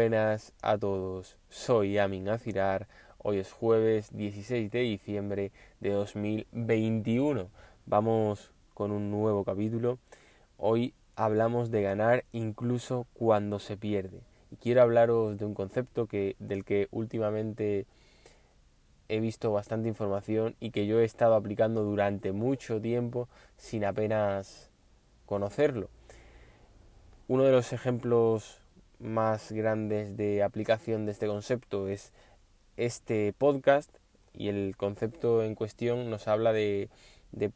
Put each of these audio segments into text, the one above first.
buenas a todos. Soy Amin Azirar. Hoy es jueves 16 de diciembre de 2021. Vamos con un nuevo capítulo. Hoy hablamos de ganar incluso cuando se pierde. Y quiero hablaros de un concepto que, del que últimamente he visto bastante información y que yo he estado aplicando durante mucho tiempo sin apenas conocerlo. Uno de los ejemplos más grandes de aplicación de este concepto es este podcast y el concepto en cuestión nos habla de, de,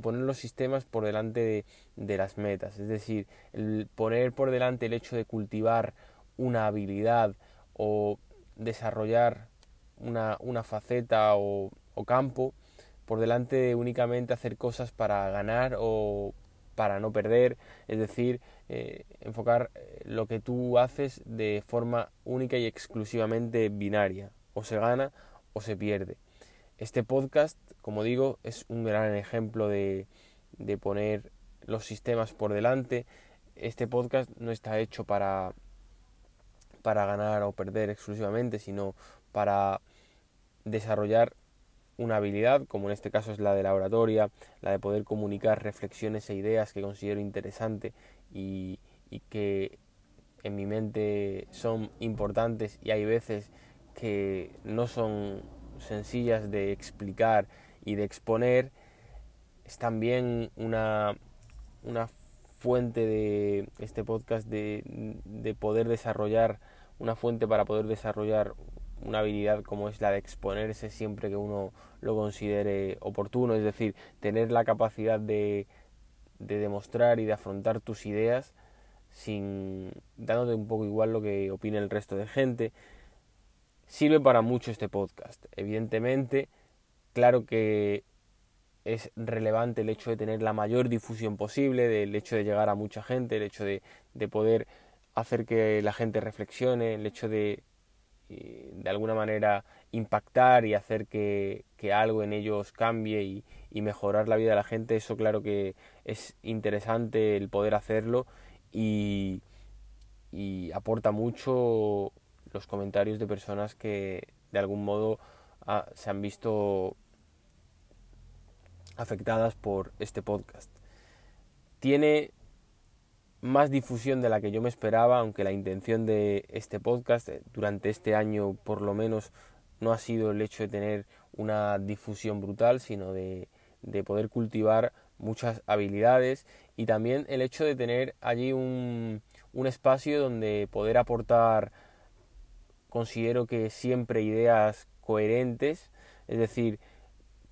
poner los sistemas por delante de, las metas, es decir, poner por delante el hecho de cultivar una habilidad o desarrollar una, una faceta o, o campo por delante de únicamente hacer cosas para ganar o para no perder, es decir, eh, enfocar eh, lo que tú haces de forma única y exclusivamente binaria, o se gana o se pierde. Este podcast, como digo, es un gran ejemplo de, de poner los sistemas por delante. Este podcast no está hecho para, para ganar o perder exclusivamente, sino para desarrollar una habilidad, como en este caso es la de la oratoria, la de poder comunicar reflexiones e ideas que considero interesante y, que en mi mente son importantes y hay veces que no son sencillas de explicar y de exponer, es también una, una fuente de este podcast de, de poder desarrollar, una fuente para poder desarrollar una habilidad como es la de exponerse siempre que uno lo considere oportuno, es decir, tener la capacidad de, de demostrar y de afrontar tus ideas sin dándote un poco igual lo que opine el resto de gente. Sirve para mucho este podcast. Evidentemente, claro que es relevante el hecho de tener la mayor difusión posible, del hecho de llegar a mucha gente, el hecho de, de poder hacer que la gente reflexione, el hecho de de alguna manera impactar y hacer que, algo en ellos cambie y, mejorar la vida de la gente, eso claro que es interesante el poder hacerlo y, aporta mucho los comentarios de personas que de algún modo ah, se han visto afectadas por este podcast. Tiene más difusión de la que yo me esperaba, aunque la intención de este podcast eh, durante este año por lo menos no ha sido el hecho de tener una difusión brutal, sino de, poder cultivar muchas habilidades y también el hecho de tener allí un, un espacio donde poder aportar, considero que siempre ideas coherentes, es decir,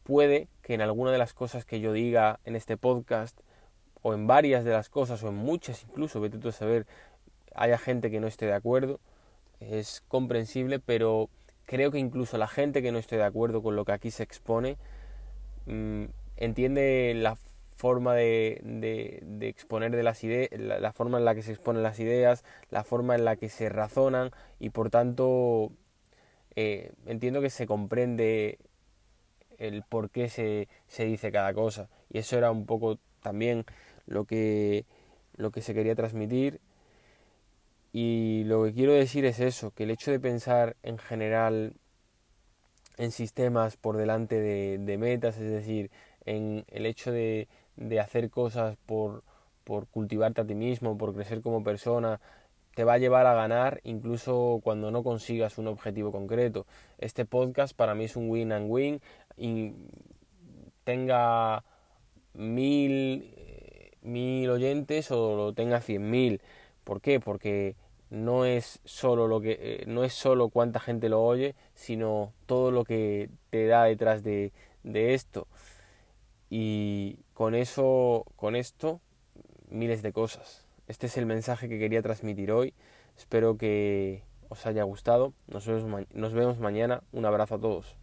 puede que en alguna de las cosas que yo diga en este podcast o en varias de las cosas, o en muchas incluso, vete tú a saber, haya gente que no esté de acuerdo, es comprensible, pero creo que incluso la gente que no esté de acuerdo con lo que aquí se expone, mm, entiende la forma de, de, exponer de las ideas, la, forma en la que se exponen las ideas, la forma en la que se razonan y por tanto eh, entiendo que se comprende el por qué se, se dice cada cosa. Y eso era un poco también lo que, lo que se quería transmitir. Y lo que quiero decir es eso, que el hecho de pensar en general en sistemas por delante de, metas, es decir, en el hecho de, de hacer cosas por, por cultivarte a ti mismo, por crecer como persona, te va a llevar a ganar incluso cuando no consigas un objetivo concreto. Este podcast para mí es un win and win y tenga mil mil oyentes o lo tenga cien mil. ¿Por qué? Porque no es solo lo que eh, no es solo cuánta gente lo oye, sino todo lo que te da detrás de, de esto. Y con eso, con esto, miles de cosas. Este es el mensaje que quería transmitir hoy. Espero que os haya gustado. Nos vemos, nos vemos mañana. Un abrazo a todos.